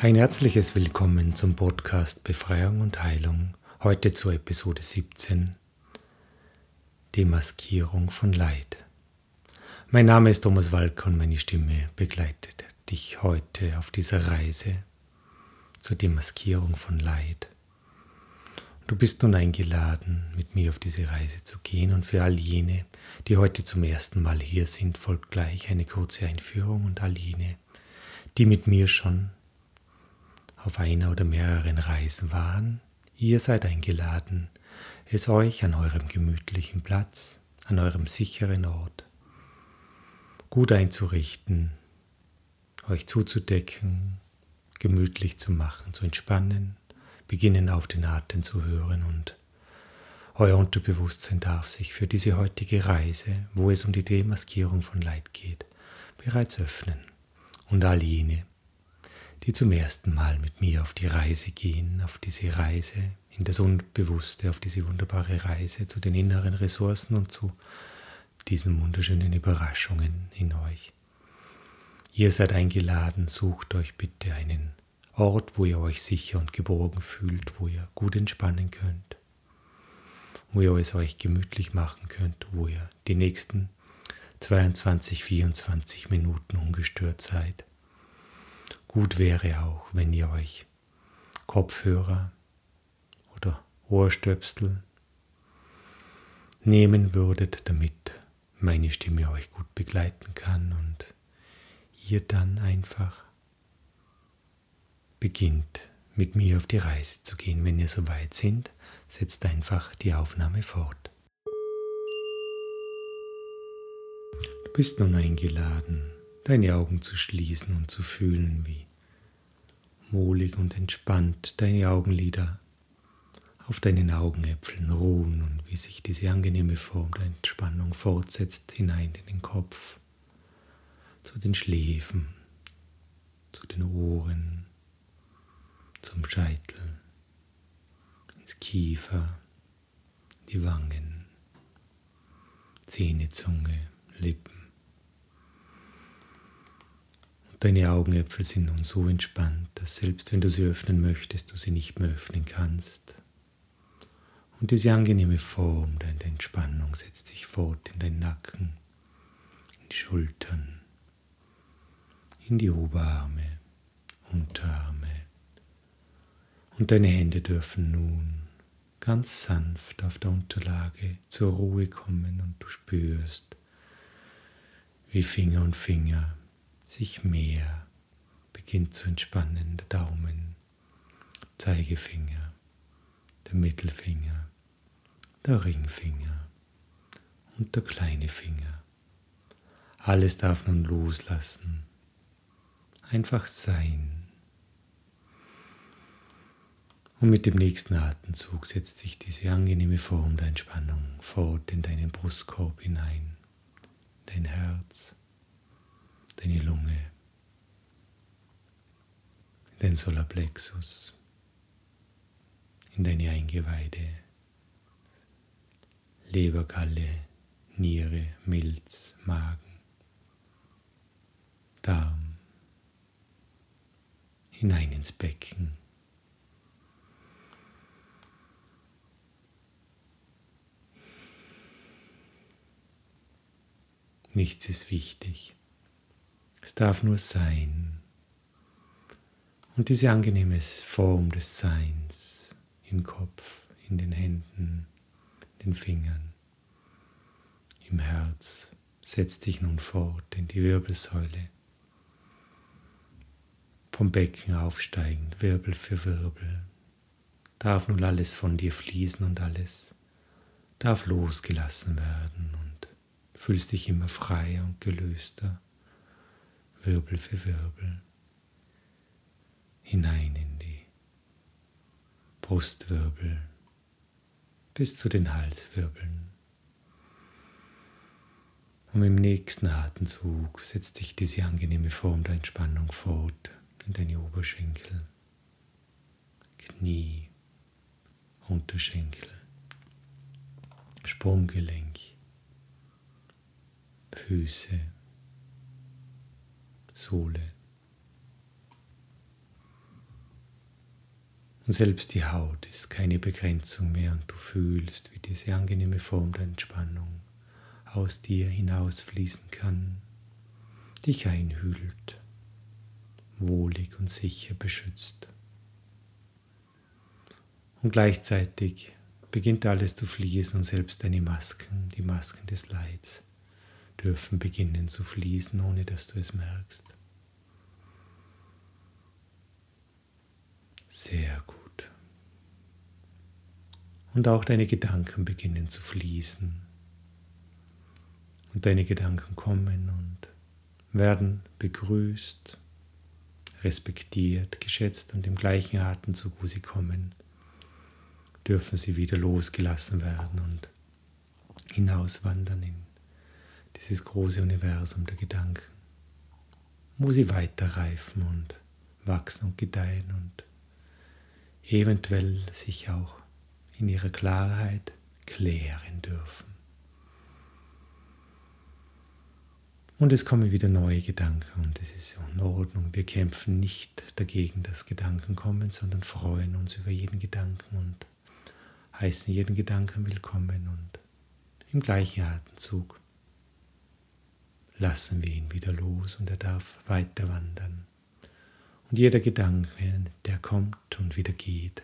Ein herzliches Willkommen zum Podcast Befreiung und Heilung. Heute zur Episode 17. Demaskierung von Leid. Mein Name ist Thomas Walker und meine Stimme begleitet dich heute auf dieser Reise zur Demaskierung von Leid. Du bist nun eingeladen, mit mir auf diese Reise zu gehen und für all jene, die heute zum ersten Mal hier sind, folgt gleich eine kurze Einführung und all jene, die mit mir schon auf einer oder mehreren Reisen waren, ihr seid eingeladen, es euch an eurem gemütlichen Platz, an eurem sicheren Ort gut einzurichten, euch zuzudecken, gemütlich zu machen, zu entspannen, beginnen auf den Atem zu hören und euer Unterbewusstsein darf sich für diese heutige Reise, wo es um die Demaskierung von Leid geht, bereits öffnen. Und all jene, die zum ersten Mal mit mir auf die Reise gehen, auf diese Reise in das Unbewusste, auf diese wunderbare Reise zu den inneren Ressourcen und zu diesen wunderschönen Überraschungen in euch. Ihr seid eingeladen, sucht euch bitte einen Ort, wo ihr euch sicher und geborgen fühlt, wo ihr gut entspannen könnt, wo ihr es euch gemütlich machen könnt, wo ihr die nächsten 22, 24 Minuten ungestört seid. Gut wäre auch, wenn ihr euch Kopfhörer oder Ohrstöpsel nehmen würdet, damit meine Stimme euch gut begleiten kann und ihr dann einfach beginnt mit mir auf die Reise zu gehen. Wenn ihr soweit sind, setzt einfach die Aufnahme fort. Du bist nun eingeladen, deine Augen zu schließen und zu fühlen, wie wohlig und entspannt deine Augenlider auf deinen Augenäpfeln ruhen und wie sich diese angenehme Form der Entspannung fortsetzt hinein in den Kopf, zu den Schläfen, zu den Ohren, zum Scheitel, ins Kiefer, die Wangen, Zähne, Zunge, Lippen. Deine Augenäpfel sind nun so entspannt, dass selbst wenn du sie öffnen möchtest, du sie nicht mehr öffnen kannst. Und diese angenehme Form der Entspannung setzt sich fort in den Nacken, in die Schultern, in die Oberarme, Unterarme. Und deine Hände dürfen nun ganz sanft auf der Unterlage zur Ruhe kommen und du spürst, wie Finger und Finger sich mehr beginnt zu entspannen, der Daumen, Zeigefinger, der Mittelfinger, der Ringfinger und der kleine Finger. Alles darf nun loslassen, einfach sein. Und mit dem nächsten Atemzug setzt sich diese angenehme Form der Entspannung fort in deinen Brustkorb hinein, dein Herz, deine Lunge, in den Solarplexus, in deine Eingeweide, Lebergalle, Niere, Milz, Magen, Darm, hinein ins Becken. Nichts ist wichtig. Es darf nur sein. Und diese angenehme Form des Seins im Kopf, in den Händen, den Fingern, im Herz setzt dich nun fort in die Wirbelsäule. Vom Becken aufsteigend, Wirbel für Wirbel, darf nun alles von dir fließen und alles darf losgelassen werden und fühlst dich immer freier und gelöster. Wirbel für Wirbel hinein in die Brustwirbel bis zu den Halswirbeln. Und im nächsten Atemzug setzt sich diese angenehme Form der Entspannung fort in deine Oberschenkel, Knie, Unterschenkel, Sprunggelenk, Füße, Sohle, Und selbst die Haut ist keine Begrenzung mehr und du fühlst, wie diese angenehme Form der Entspannung aus dir hinausfließen kann, dich einhüllt, wohlig und sicher beschützt. Und gleichzeitig beginnt alles zu fließen und selbst deine Masken, die Masken des Leids, dürfen beginnen zu fließen, ohne dass du es merkst. Sehr gut. Und auch deine Gedanken beginnen zu fließen. Und deine Gedanken kommen und werden begrüßt, respektiert, geschätzt und im gleichen Atemzug, wo sie kommen, dürfen sie wieder losgelassen werden und hinauswandern in dieses große Universum der Gedanken, wo sie weiterreifen und wachsen und gedeihen und eventuell sich auch in ihrer Klarheit klären dürfen. Und es kommen wieder neue Gedanken und es ist in Ordnung. Wir kämpfen nicht dagegen, dass Gedanken kommen, sondern freuen uns über jeden Gedanken und heißen jeden Gedanken willkommen und im gleichen Atemzug lassen wir ihn wieder los und er darf weiter wandern. Und jeder Gedanke, der kommt und wieder geht,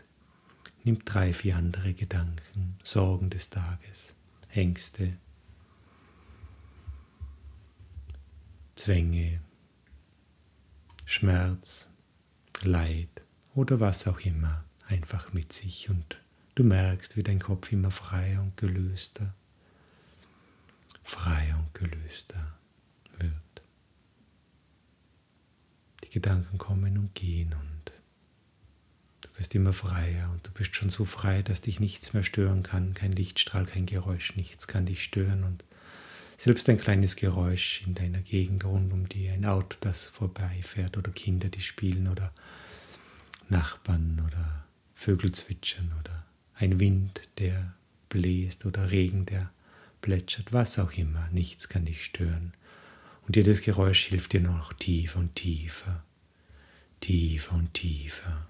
nimmt drei, vier andere Gedanken, Sorgen des Tages, Ängste, Zwänge, Schmerz, Leid oder was auch immer einfach mit sich und du merkst, wie dein Kopf immer freier und gelöster, freier und gelöster wird. Die Gedanken kommen und gehen und du wirst immer freier und du bist schon so frei, dass dich nichts mehr stören kann, kein Lichtstrahl, kein Geräusch, nichts kann dich stören und selbst ein kleines Geräusch in deiner Gegend rund um dir, ein Auto, das vorbeifährt oder Kinder, die spielen oder Nachbarn oder Vögel zwitschern oder ein Wind, der bläst oder Regen, der plätschert, was auch immer, nichts kann dich stören. Und jedes Geräusch hilft dir noch tiefer und tiefer, tiefer und tiefer,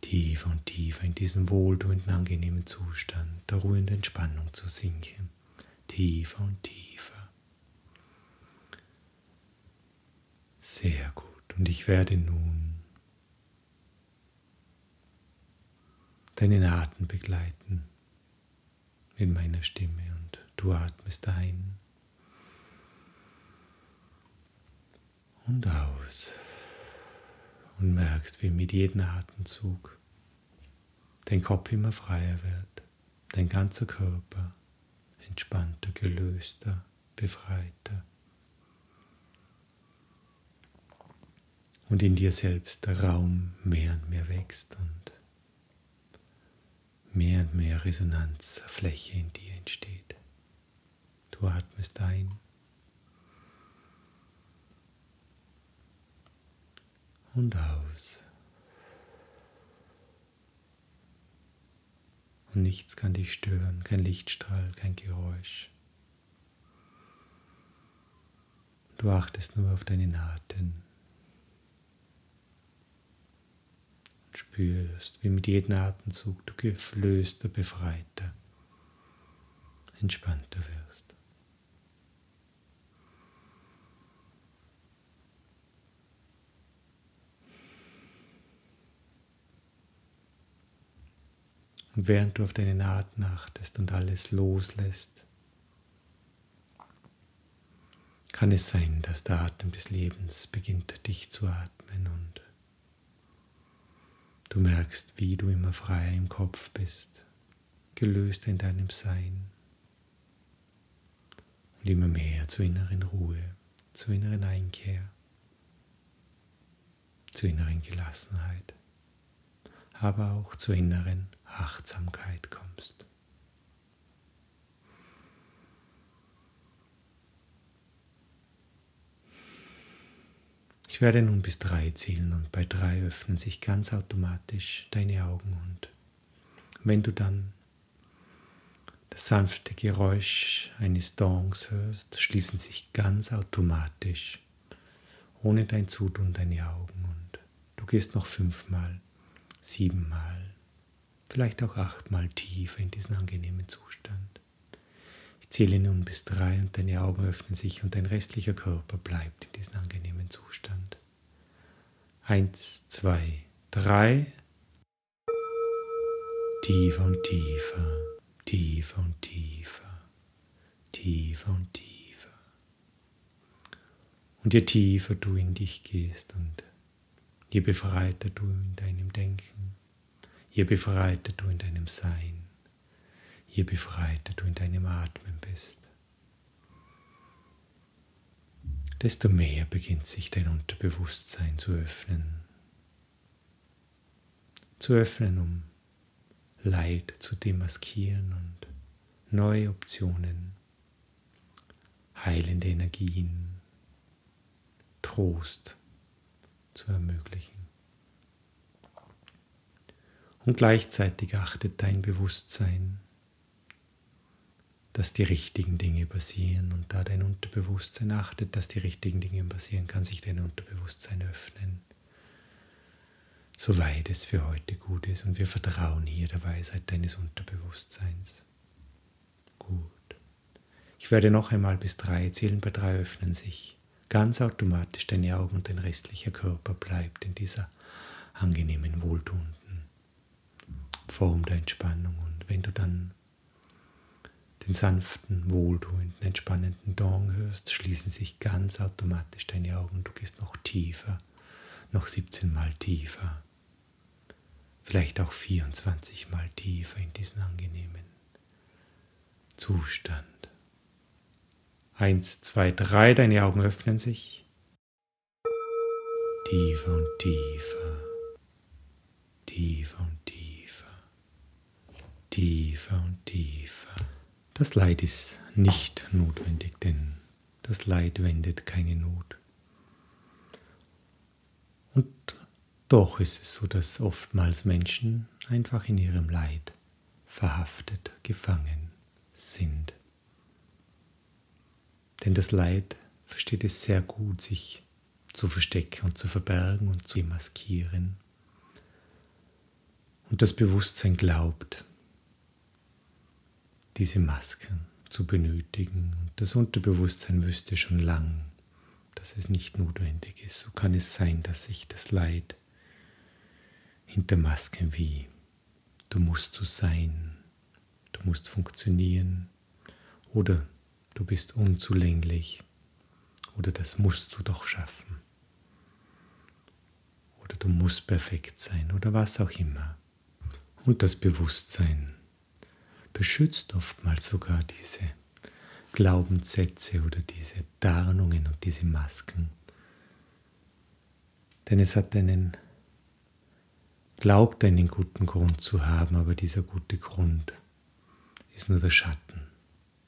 tiefer und tiefer in diesen wohltuenden, angenehmen Zustand der ruhenden Entspannung zu sinken, tiefer und tiefer. Sehr gut. Und ich werde nun deinen Atem begleiten mit meiner Stimme und du atmest ein und aus und merkst, wie mit jedem Atemzug dein Kopf immer freier wird, dein ganzer Körper entspannter, gelöster, befreiter. Und in dir selbst der Raum mehr und mehr wächst und mehr und mehr Resonanzfläche in dir entsteht. Du atmest ein und aus. Und nichts kann dich stören, kein Lichtstrahl, kein Geräusch. Du achtest nur auf deinen Atem und spürst, wie mit jedem Atemzug du geflößter, befreiter, entspannter wirst. Und während du auf deine Naht achtest und alles loslässt, kann es sein, dass der Atem des Lebens beginnt dich zu atmen und du merkst, wie du immer freier im Kopf bist, gelöst in deinem Sein und immer mehr zur inneren Ruhe, zur inneren Einkehr, zur inneren Gelassenheit, aber auch zur inneren Achtsamkeit kommst. Ich werde nun bis drei zählen und bei drei öffnen sich ganz automatisch deine Augen und wenn du dann das sanfte Geräusch eines Dongs hörst, schließen sich ganz automatisch ohne dein Zutun deine Augen und du gehst noch fünfmal siebenmal, vielleicht auch achtmal tiefer in diesen angenehmen Zustand. Ich zähle nun bis drei und deine Augen öffnen sich und dein restlicher Körper bleibt in diesem angenehmen Zustand. Eins, zwei, drei. Tiefer und tiefer, tiefer und tiefer, tiefer und tiefer. Und je tiefer du in dich gehst und je befreiter du in deinem Denken, je befreiter du in deinem Sein, je befreiter du in deinem Atmen bist, desto mehr beginnt sich dein Unterbewusstsein zu öffnen. Zu öffnen, um Leid zu demaskieren und neue Optionen, heilende Energien, Trost zu ermöglichen. Und gleichzeitig achtet dein Bewusstsein, dass die richtigen Dinge passieren. Und da dein Unterbewusstsein achtet, dass die richtigen Dinge passieren, kann sich dein Unterbewusstsein öffnen soweit es für heute gut ist und wir vertrauen hier der Weisheit deines Unterbewusstseins. Gut. Ich werde noch einmal bis drei zählen, bei drei öffnen sich. Ganz automatisch deine Augen und dein restlicher Körper bleibt in dieser angenehmen, wohltuenden Form der Entspannung. Und wenn du dann den sanften, wohltuenden, entspannenden Dong hörst, schließen sich ganz automatisch deine Augen und du gehst noch tiefer, noch 17 Mal tiefer vielleicht auch 24 Mal tiefer in diesen angenehmen Zustand. Eins, zwei, drei, deine Augen öffnen sich. Tiefer und tiefer, tiefer und tiefer, tiefer und tiefer. Das Leid ist nicht notwendig, denn das Leid wendet keine Not. Und doch ist es so, dass oftmals Menschen einfach in ihrem Leid verhaftet, gefangen sind. Denn das Leid versteht es sehr gut, sich zu verstecken und zu verbergen und zu maskieren. Und das Bewusstsein glaubt, diese Masken zu benötigen. Und das Unterbewusstsein wüsste schon lang, dass es nicht notwendig ist. So kann es sein, dass sich das Leid hinter Masken wie du musst so sein, du musst funktionieren oder du bist unzulänglich oder das musst du doch schaffen oder du musst perfekt sein oder was auch immer. Und das Bewusstsein beschützt oftmals sogar diese Glaubenssätze oder diese Tarnungen und diese Masken. Denn es hat einen glaubt einen guten Grund zu haben, aber dieser gute Grund ist nur der Schatten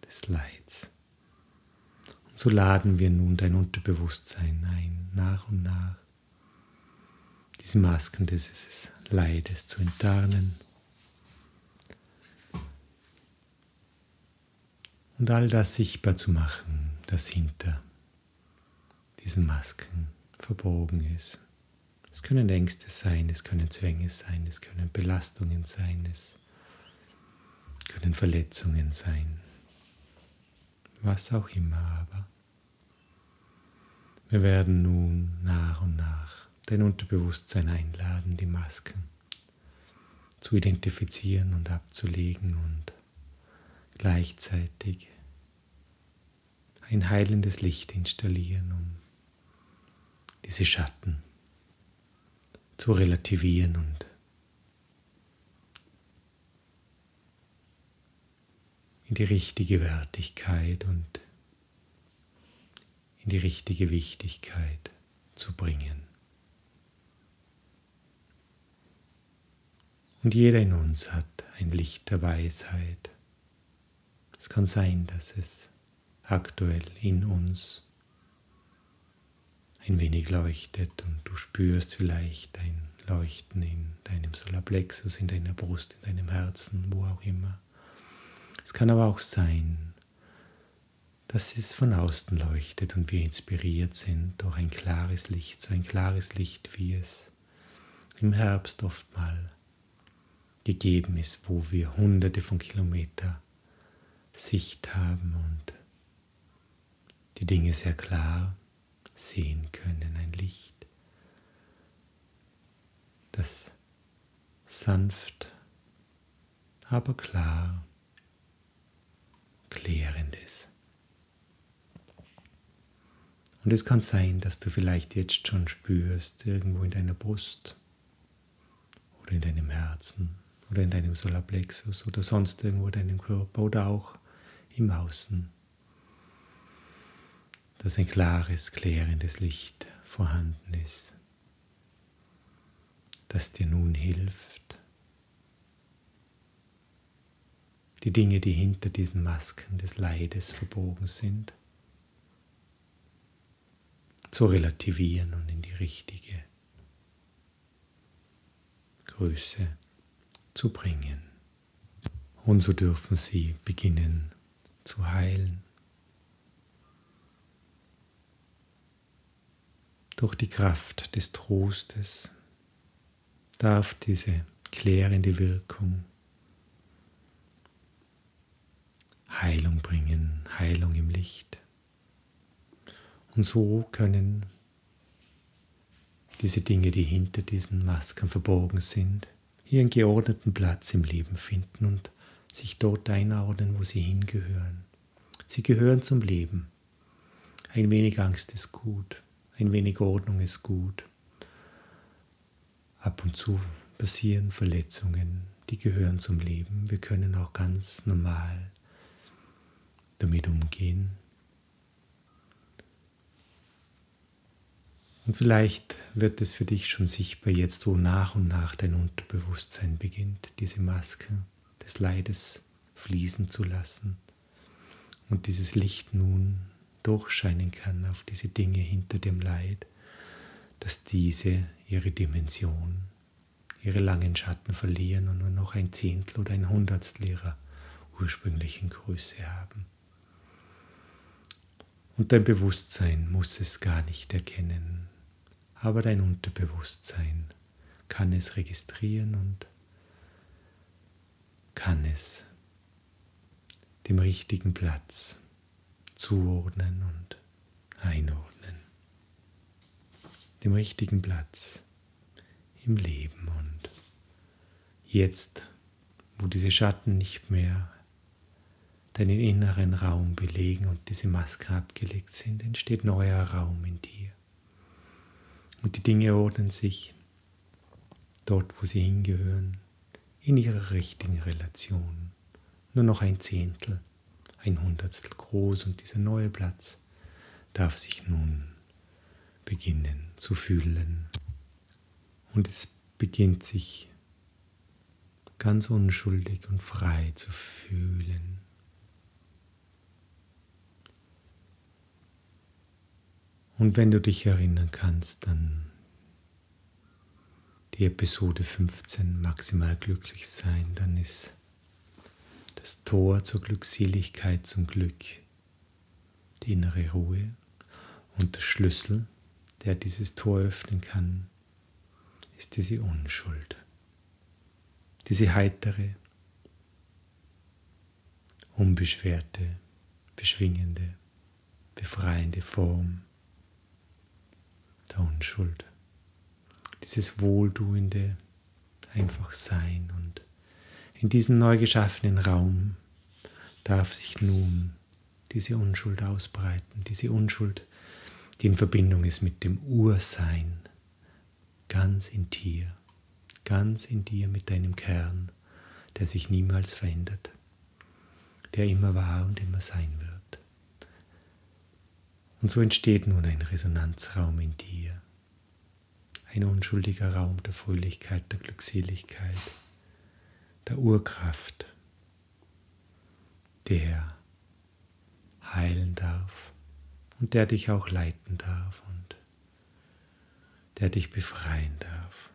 des Leids. Und so laden wir nun dein Unterbewusstsein ein, nach und nach, diese Masken dieses Leides zu enttarnen. Und all das sichtbar zu machen, das hinter diesen Masken verborgen ist. Es können Ängste sein, es können Zwänge sein, es können Belastungen sein, es können Verletzungen sein. Was auch immer aber. Wir werden nun nach und nach dein Unterbewusstsein einladen, die Masken zu identifizieren und abzulegen und gleichzeitig ein heilendes Licht installieren, um diese Schatten zu relativieren und in die richtige Wertigkeit und in die richtige Wichtigkeit zu bringen. Und jeder in uns hat ein Licht der Weisheit. Es kann sein, dass es aktuell in uns ein wenig leuchtet und du spürst vielleicht ein Leuchten in deinem Solarplexus, in deiner Brust, in deinem Herzen, wo auch immer. Es kann aber auch sein, dass es von außen leuchtet und wir inspiriert sind durch ein klares Licht, so ein klares Licht, wie es im Herbst oft mal gegeben ist, wo wir hunderte von Kilometern Sicht haben und die Dinge sehr klar sehen können, ein Licht, das sanft, aber klar, klärend ist. Und es kann sein, dass du vielleicht jetzt schon spürst, irgendwo in deiner Brust oder in deinem Herzen oder in deinem Solarplexus oder sonst irgendwo in deinem Körper oder auch im Außen, dass ein klares, klärendes Licht vorhanden ist, das dir nun hilft, die Dinge, die hinter diesen Masken des Leides verborgen sind, zu relativieren und in die richtige Größe zu bringen. Und so dürfen sie beginnen zu heilen. Durch die Kraft des Trostes darf diese klärende Wirkung Heilung bringen, Heilung im Licht. Und so können diese Dinge, die hinter diesen Masken verborgen sind, ihren geordneten Platz im Leben finden und sich dort einordnen, wo sie hingehören. Sie gehören zum Leben. Ein wenig Angst ist gut, ein wenig Ordnung ist gut. Ab und zu passieren Verletzungen, die gehören zum Leben. Wir können auch ganz normal damit umgehen. Und vielleicht wird es für dich schon sichtbar jetzt, wo nach und nach dein Unterbewusstsein beginnt, diese Maske des Leides fließen zu lassen und dieses Licht nun durchscheinen kann auf diese Dinge hinter dem Leid, dass diese ihre Dimension, ihre langen Schatten verlieren und nur noch ein Zehntel oder ein Hundertstel ihrer ursprünglichen Größe haben. Und dein Bewusstsein muss es gar nicht erkennen, aber dein Unterbewusstsein kann es registrieren und kann es dem richtigen Platz zuordnen und einordnen. Dem richtigen Platz im Leben und jetzt, wo diese Schatten nicht mehr deinen inneren Raum belegen und diese Maske abgelegt sind, entsteht neuer Raum in dir. Und die Dinge ordnen sich dort, wo sie hingehören, in ihrer richtigen Relation. Nur noch ein Zehntel, ein Hundertstel groß und dieser neue Platz darf sich nun beginnen zu fühlen. Und es beginnt sich ganz unschuldig und frei zu fühlen. Und wenn du dich erinnern kannst, dann die Episode 15 maximal glücklich sein, dann ist das Tor zur Glückseligkeit zum Glück die innere Ruhe und der Schlüssel, der dieses Tor öffnen kann, ist diese Unschuld, diese heitere, unbeschwerte, beschwingende, befreiende Form der Unschuld. Dieses wohltuende einfach sein und in diesem neu geschaffenen Raum darf sich nun diese Unschuld ausbreiten, diese Unschuld, die in Verbindung ist mit dem Ursein, ganz in dir, ganz in dir mit deinem Kern, der sich niemals verändert, der immer war und immer sein wird. Und so entsteht nun ein Resonanzraum in dir, ein unschuldiger Raum der Fröhlichkeit, der Glückseligkeit, der Urkraft, der heilen darf und der dich auch leiten darf und der dich befreien darf.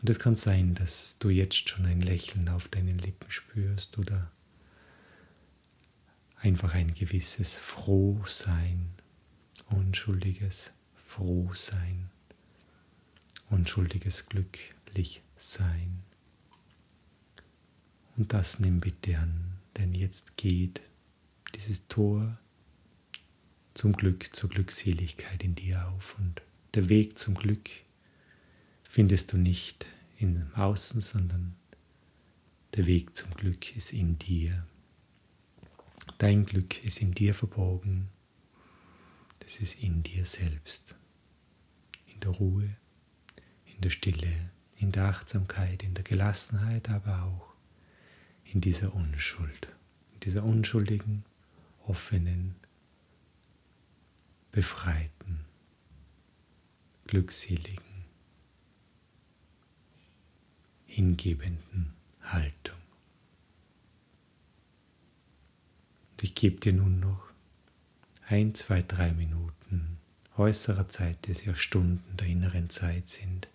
Und es kann sein, dass du jetzt schon ein Lächeln auf deinen Lippen spürst oder einfach ein gewisses Frohsein, unschuldiges Frohsein, unschuldiges Glücklichsein. Und das nimm bitte an, denn jetzt geht dieses Tor zum Glück, zur Glückseligkeit in dir auf. Und der Weg zum Glück findest du nicht im Außen, sondern der Weg zum Glück ist in dir. Dein Glück ist in dir verborgen. Das ist in dir selbst. In der Ruhe, in der Stille, in der Achtsamkeit, in der Gelassenheit, aber auch in dieser Unschuld, in dieser unschuldigen, offenen, befreiten, glückseligen, hingebenden Haltung. Und ich gebe dir nun noch ein, zwei, drei Minuten äußerer Zeit, die ja Stunden der inneren Zeit sind,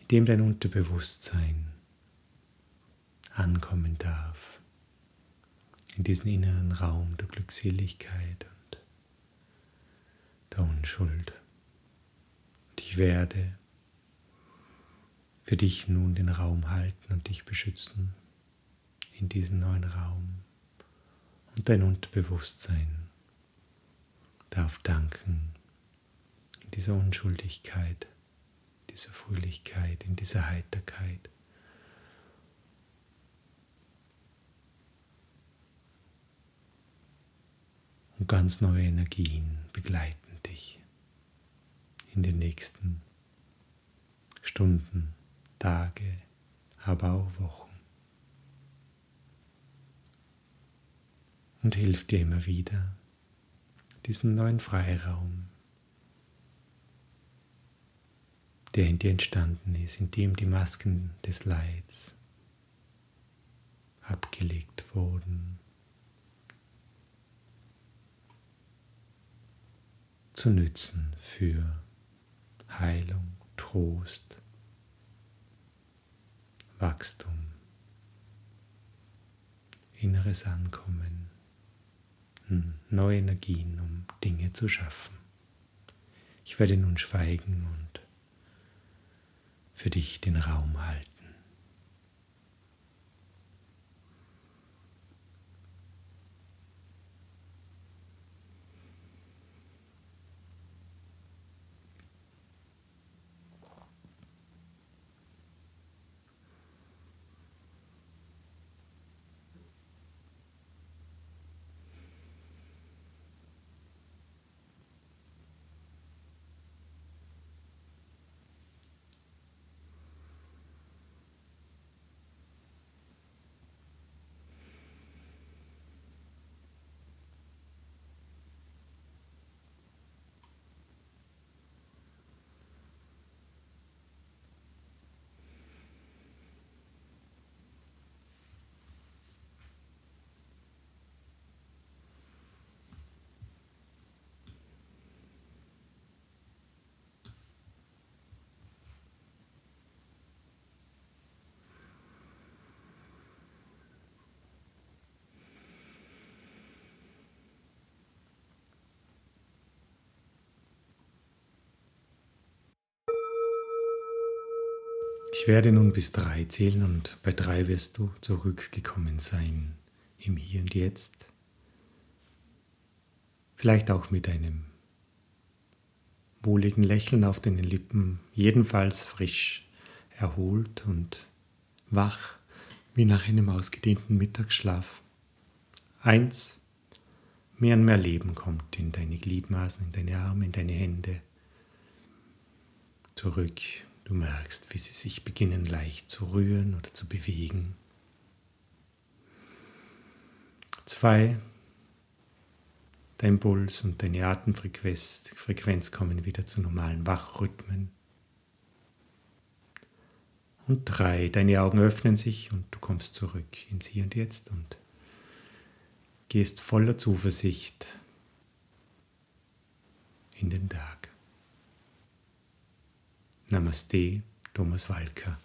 in dem dein Unterbewusstsein ankommen darf, in diesen inneren Raum der Glückseligkeit und der Unschuld. Und ich werde für dich nun den Raum halten und dich beschützen in diesem neuen Raum. Und dein Unterbewusstsein darf danken in dieser Unschuldigkeit, dieser Fröhlichkeit, in dieser Heiterkeit. Und ganz neue Energien begleiten dich in den nächsten Stunden. Tage, aber auch Wochen. Und hilft dir immer wieder, diesen neuen Freiraum, der in dir entstanden ist, in dem die Masken des Leids abgelegt wurden, zu nützen für Heilung, Trost, Wachstum, inneres Ankommen, hm, neue Energien, um Dinge zu schaffen. Ich werde nun schweigen und für dich den Raum halten. Ich werde nun bis drei zählen und bei drei wirst du zurückgekommen sein im Hier und Jetzt. Vielleicht auch mit einem wohligen Lächeln auf den Lippen, jedenfalls frisch, erholt und wach wie nach einem ausgedehnten Mittagsschlaf. Eins, mehr und mehr Leben kommt in deine Gliedmaßen, in deine Arme, in deine Hände. Zurück Du merkst, wie sie sich beginnen leicht zu rühren oder zu bewegen. Zwei, dein Puls und deine Atemfrequenz Frequenz kommen wieder zu normalen Wachrhythmen. Und drei, deine Augen öffnen sich und du kommst zurück ins Hier und Jetzt und gehst voller Zuversicht in den Tag. Namaste, Thomas Walker.